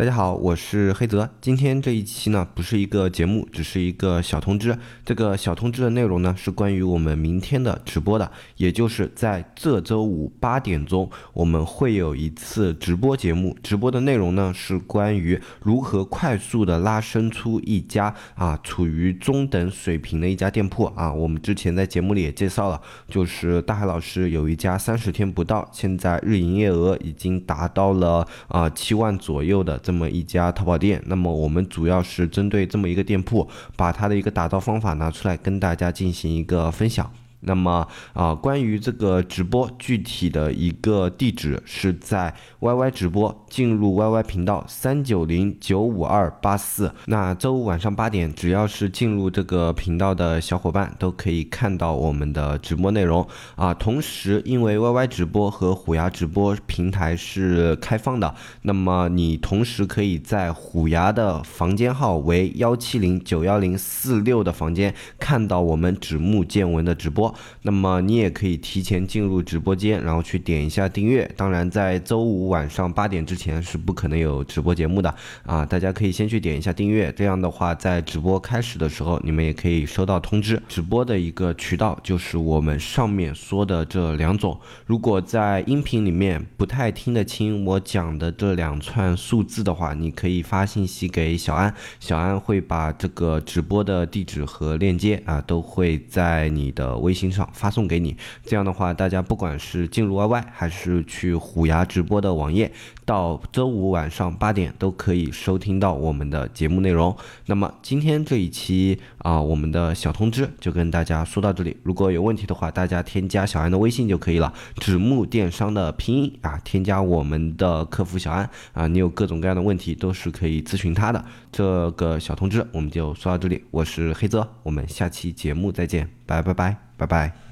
大家好，我是黑泽。今天这一期呢，不是一个节目，只是一个小通知。这个小通知的内容呢，是关于我们明天的直播的，也就是在这周五八点钟，我们会有一次直播节目。直播的内容呢，是关于如何快速的拉伸出一家啊处于中等水平的一家店铺啊。我们之前在节目里也介绍了，就是大海老师有一家三十天不到，现在日营业额已经达到了啊七万左右的。这么一家淘宝店，那么我们主要是针对这么一个店铺，把它的一个打造方法拿出来跟大家进行一个分享。那么啊，关于这个直播具体的一个地址是在 YY 直播，进入 YY 频道三九零九五二八四。那周五晚上八点，只要是进入这个频道的小伙伴都可以看到我们的直播内容啊。同时，因为 YY 直播和虎牙直播平台是开放的，那么你同时可以在虎牙的房间号为幺七零九幺零四六的房间看到我们指木见闻的直播。那么你也可以提前进入直播间，然后去点一下订阅。当然，在周五晚上八点之前是不可能有直播节目的啊！大家可以先去点一下订阅，这样的话，在直播开始的时候，你们也可以收到通知。直播的一个渠道就是我们上面说的这两种。如果在音频里面不太听得清我讲的这两串数字的话，你可以发信息给小安，小安会把这个直播的地址和链接啊，都会在你的微信。欣赏发送给你，这样的话，大家不管是进入 YY 还是去虎牙直播的网页，到周五晚上八点都可以收听到我们的节目内容。那么今天这一期啊，我们的小通知就跟大家说到这里。如果有问题的话，大家添加小安的微信就可以了，指木电商的拼音啊，添加我们的客服小安啊，你有各种各样的问题都是可以咨询他的。这个小通知我们就说到这里，我是黑泽，我们下期节目再见，拜拜拜。拜拜。